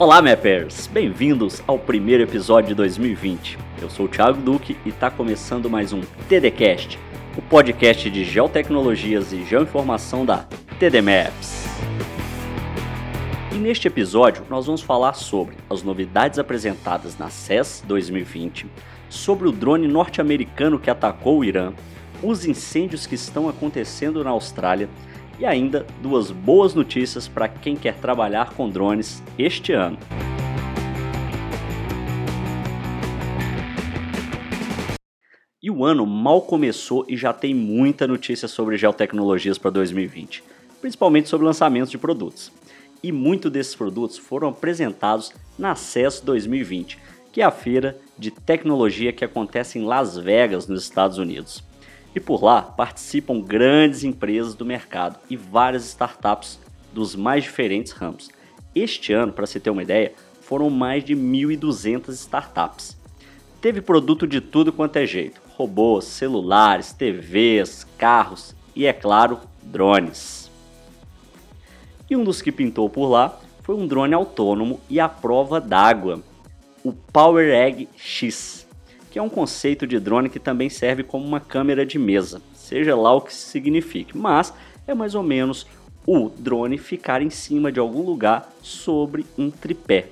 Olá, Mappers! Bem-vindos ao primeiro episódio de 2020. Eu sou o Thiago Duque e está começando mais um TDCast, o podcast de geotecnologias e geoinformação da TD Maps. E neste episódio nós vamos falar sobre as novidades apresentadas na CES 2020, sobre o drone norte-americano que atacou o Irã, os incêndios que estão acontecendo na Austrália e ainda duas boas notícias para quem quer trabalhar com drones este ano. E o ano mal começou e já tem muita notícia sobre geotecnologias para 2020, principalmente sobre lançamentos de produtos. E muitos desses produtos foram apresentados na CES 2020, que é a feira de tecnologia que acontece em Las Vegas, nos Estados Unidos. E por lá participam grandes empresas do mercado e várias startups dos mais diferentes ramos. Este ano, para você ter uma ideia, foram mais de 1.200 startups. Teve produto de tudo quanto é jeito: robôs, celulares, TVs, carros e, é claro, drones. E um dos que pintou por lá foi um drone autônomo e à prova d'água, o Power Egg X que é um conceito de drone que também serve como uma câmera de mesa, seja lá o que signifique, mas é mais ou menos o drone ficar em cima de algum lugar sobre um tripé.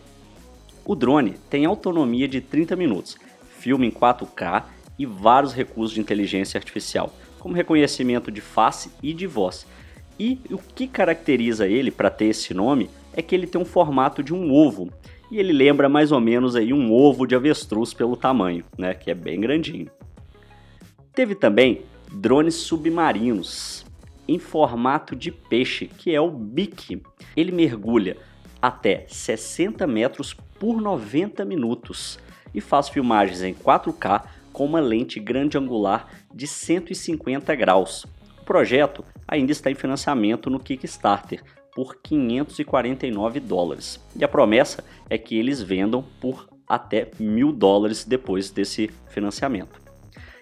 O drone tem autonomia de 30 minutos, filme em 4K e vários recursos de inteligência artificial, como reconhecimento de face e de voz. E o que caracteriza ele para ter esse nome é que ele tem um formato de um ovo e ele lembra mais ou menos aí um ovo de avestruz pelo tamanho, né, que é bem grandinho. Teve também drones submarinos em formato de peixe, que é o BIC. Ele mergulha até 60 metros por 90 minutos e faz filmagens em 4K com uma lente grande angular de 150 graus. O projeto ainda está em financiamento no Kickstarter, por 549 dólares. E a promessa é que eles vendam por até mil dólares depois desse financiamento.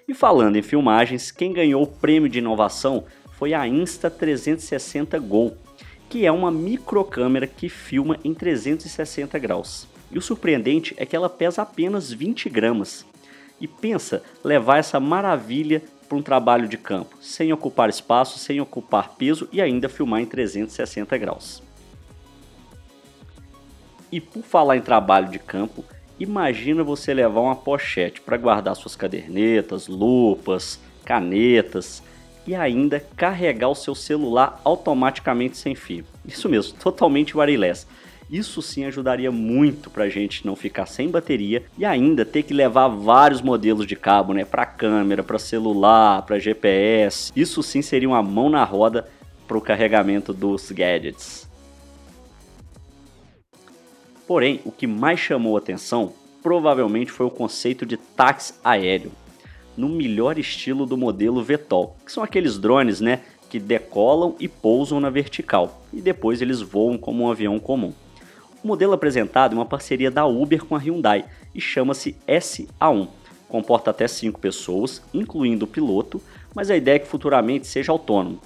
E falando em filmagens, quem ganhou o prêmio de inovação foi a Insta360 Go, que é uma microcâmera que filma em 360 graus. E o surpreendente é que ela pesa apenas 20 gramas. E pensa levar essa maravilha para um trabalho de campo, sem ocupar espaço, sem ocupar peso e ainda filmar em 360 graus. E por falar em trabalho de campo, imagina você levar uma pochete para guardar suas cadernetas, lupas, canetas e ainda carregar o seu celular automaticamente sem fio. Isso mesmo, totalmente wireless. Isso sim ajudaria muito para a gente não ficar sem bateria e ainda ter que levar vários modelos de cabo, né, para câmera, para celular, para GPS. Isso sim seria uma mão na roda para o carregamento dos gadgets. Porém, o que mais chamou atenção provavelmente foi o conceito de táxi aéreo, no melhor estilo do modelo VTOL, que são aqueles drones, né, que decolam e pousam na vertical e depois eles voam como um avião comum. O modelo apresentado é uma parceria da Uber com a Hyundai e chama-se SA1. Comporta até 5 pessoas, incluindo o piloto, mas a ideia é que futuramente seja autônomo.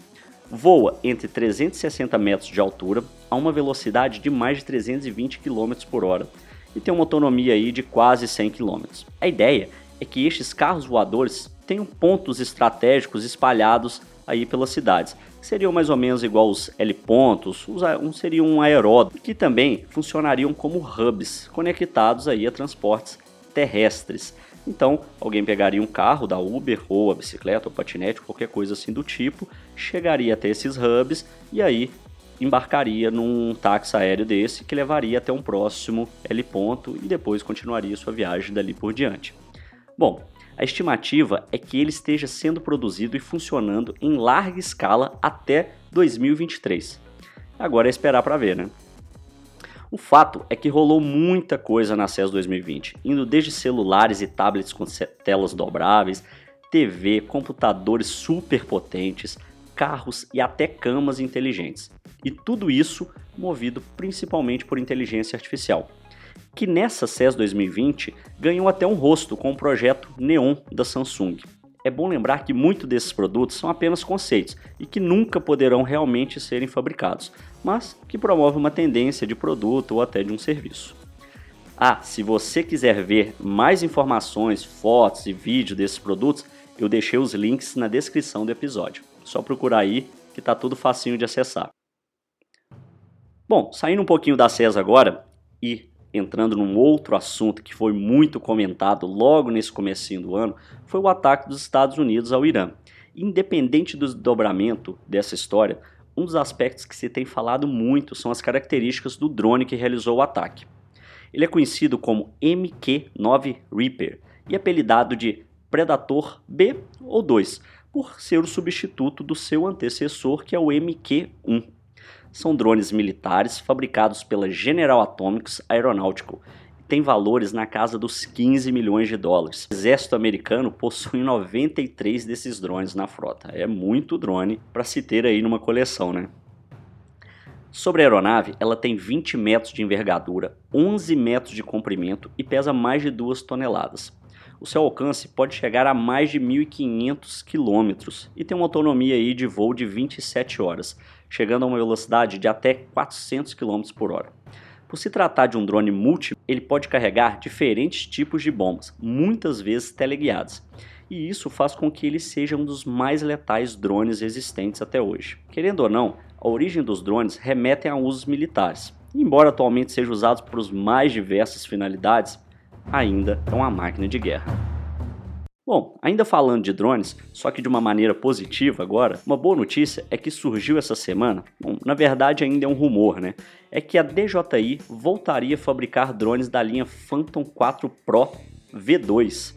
Voa entre 360 metros de altura a uma velocidade de mais de 320 km por hora e tem uma autonomia aí de quase 100 km. A ideia é que estes carros voadores tenham pontos estratégicos espalhados aí pelas cidades, que seriam mais ou menos igual os L-pontos, um seria um aeródromo, que também funcionariam como hubs conectados aí a transportes terrestres. Então, alguém pegaria um carro da Uber ou a bicicleta ou patinete, qualquer coisa assim do tipo, chegaria até esses hubs e aí embarcaria num táxi aéreo desse que levaria até um próximo L ponto e depois continuaria sua viagem dali por diante. Bom, a estimativa é que ele esteja sendo produzido e funcionando em larga escala até 2023. Agora é esperar para ver, né? O fato é que rolou muita coisa na CES 2020, indo desde celulares e tablets com telas dobráveis, TV, computadores super potentes, carros e até camas inteligentes. E tudo isso movido principalmente por inteligência artificial que nessa CES 2020 ganhou até um rosto com o projeto Neon da Samsung. é bom lembrar que muitos desses produtos são apenas conceitos e que nunca poderão realmente serem fabricados, mas que promovem uma tendência de produto ou até de um serviço. Ah, se você quiser ver mais informações, fotos e vídeos desses produtos, eu deixei os links na descrição do episódio. Só procurar aí que tá tudo facinho de acessar. Bom, saindo um pouquinho da CES agora e entrando num outro assunto que foi muito comentado logo nesse comecinho do ano, foi o ataque dos Estados Unidos ao Irã. Independente do desdobramento dessa história, um dos aspectos que se tem falado muito são as características do drone que realizou o ataque. Ele é conhecido como MQ-9 Reaper e apelidado de Predator B ou 2, por ser o substituto do seu antecessor que é o MQ-1 são drones militares fabricados pela General Atomics Aeronautical e têm valores na casa dos 15 milhões de dólares. O exército americano possui 93 desses drones na frota. É muito drone para se ter aí numa coleção, né? Sobre a aeronave, ela tem 20 metros de envergadura, 11 metros de comprimento e pesa mais de 2 toneladas. O seu alcance pode chegar a mais de 1.500 km e tem uma autonomia aí de voo de 27 horas, chegando a uma velocidade de até 400 km por hora. Por se tratar de um drone múltiplo, ele pode carregar diferentes tipos de bombas, muitas vezes teleguiadas. E isso faz com que ele seja um dos mais letais drones existentes até hoje. Querendo ou não, a origem dos drones remetem a usos militares. embora atualmente seja usado para as mais diversas finalidades, ainda é uma máquina de guerra. Bom, ainda falando de drones, só que de uma maneira positiva agora, uma boa notícia é que surgiu essa semana, bom, na verdade ainda é um rumor, né? É que a DJI voltaria a fabricar drones da linha Phantom 4 Pro V2.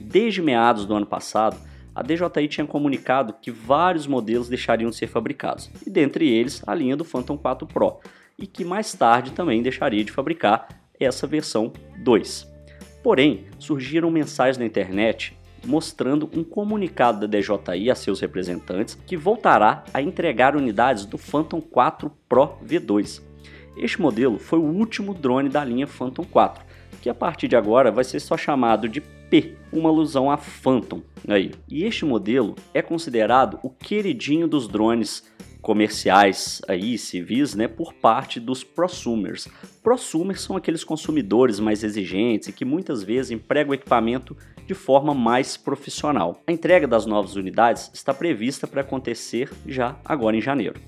Desde meados do ano passado, a DJI tinha comunicado que vários modelos deixariam de ser fabricados, e dentre eles a linha do Phantom 4 Pro, e que mais tarde também deixaria de fabricar essa versão 2. Porém, surgiram mensagens na internet mostrando um comunicado da DJI a seus representantes que voltará a entregar unidades do Phantom 4 Pro V2. Este modelo foi o último drone da linha Phantom 4, que a partir de agora vai ser só chamado de P, uma alusão a Phantom. Aí. E este modelo é considerado o queridinho dos drones comerciais aí, civis, né, por parte dos prosumers. Prosumers são aqueles consumidores mais exigentes e que muitas vezes empregam equipamento de forma mais profissional. A entrega das novas unidades está prevista para acontecer já agora em janeiro.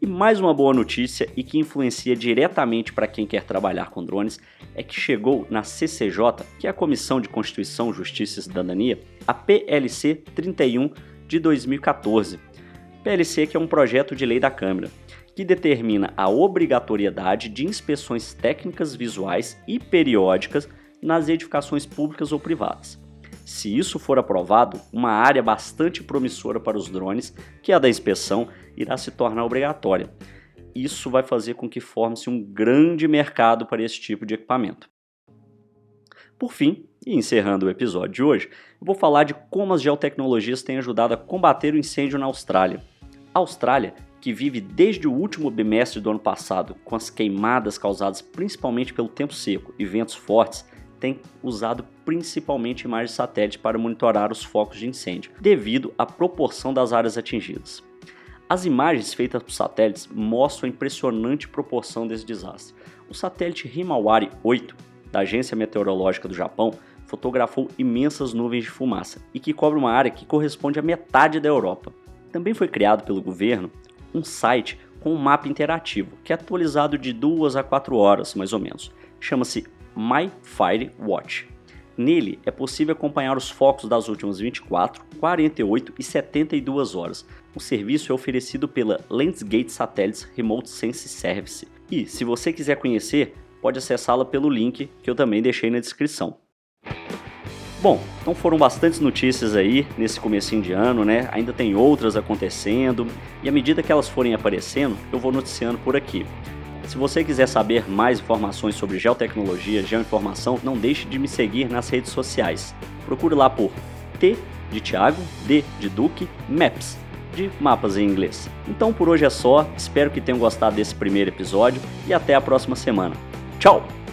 E mais uma boa notícia e que influencia diretamente para quem quer trabalhar com drones é que chegou na CCJ, que é a Comissão de Constituição, Justiça e Cidadania, a PLC 31 de 2014 PLC que é um projeto de lei da Câmara, que determina a obrigatoriedade de inspeções técnicas visuais e periódicas nas edificações públicas ou privadas. Se isso for aprovado, uma área bastante promissora para os drones, que é a da inspeção, irá se tornar obrigatória. Isso vai fazer com que forme-se um grande mercado para esse tipo de equipamento. Por fim, e encerrando o episódio de hoje, eu vou falar de como as geotecnologias têm ajudado a combater o incêndio na Austrália. Austrália, que vive desde o último bimestre do ano passado com as queimadas causadas principalmente pelo tempo seco e ventos fortes, tem usado principalmente imagens de satélite para monitorar os focos de incêndio, devido à proporção das áreas atingidas. As imagens feitas por satélites mostram a impressionante proporção desse desastre. O satélite Himawari 8, da Agência Meteorológica do Japão, fotografou imensas nuvens de fumaça e que cobre uma área que corresponde à metade da Europa. Também foi criado pelo governo um site com um mapa interativo, que é atualizado de 2 a 4 horas, mais ou menos. Chama-se My Fire Watch. Nele é possível acompanhar os focos das últimas 24, 48 e 72 horas. O serviço é oferecido pela Landsgate Satellites Remote Sense Service. E, se você quiser conhecer, pode acessá-la pelo link que eu também deixei na descrição. Bom, então foram bastantes notícias aí nesse comecinho de ano, né? Ainda tem outras acontecendo e à medida que elas forem aparecendo, eu vou noticiando por aqui. Se você quiser saber mais informações sobre geotecnologia, geoinformação, não deixe de me seguir nas redes sociais. Procure lá por T de Thiago, D de Duque, Maps, de mapas em inglês. Então por hoje é só, espero que tenham gostado desse primeiro episódio e até a próxima semana. Tchau!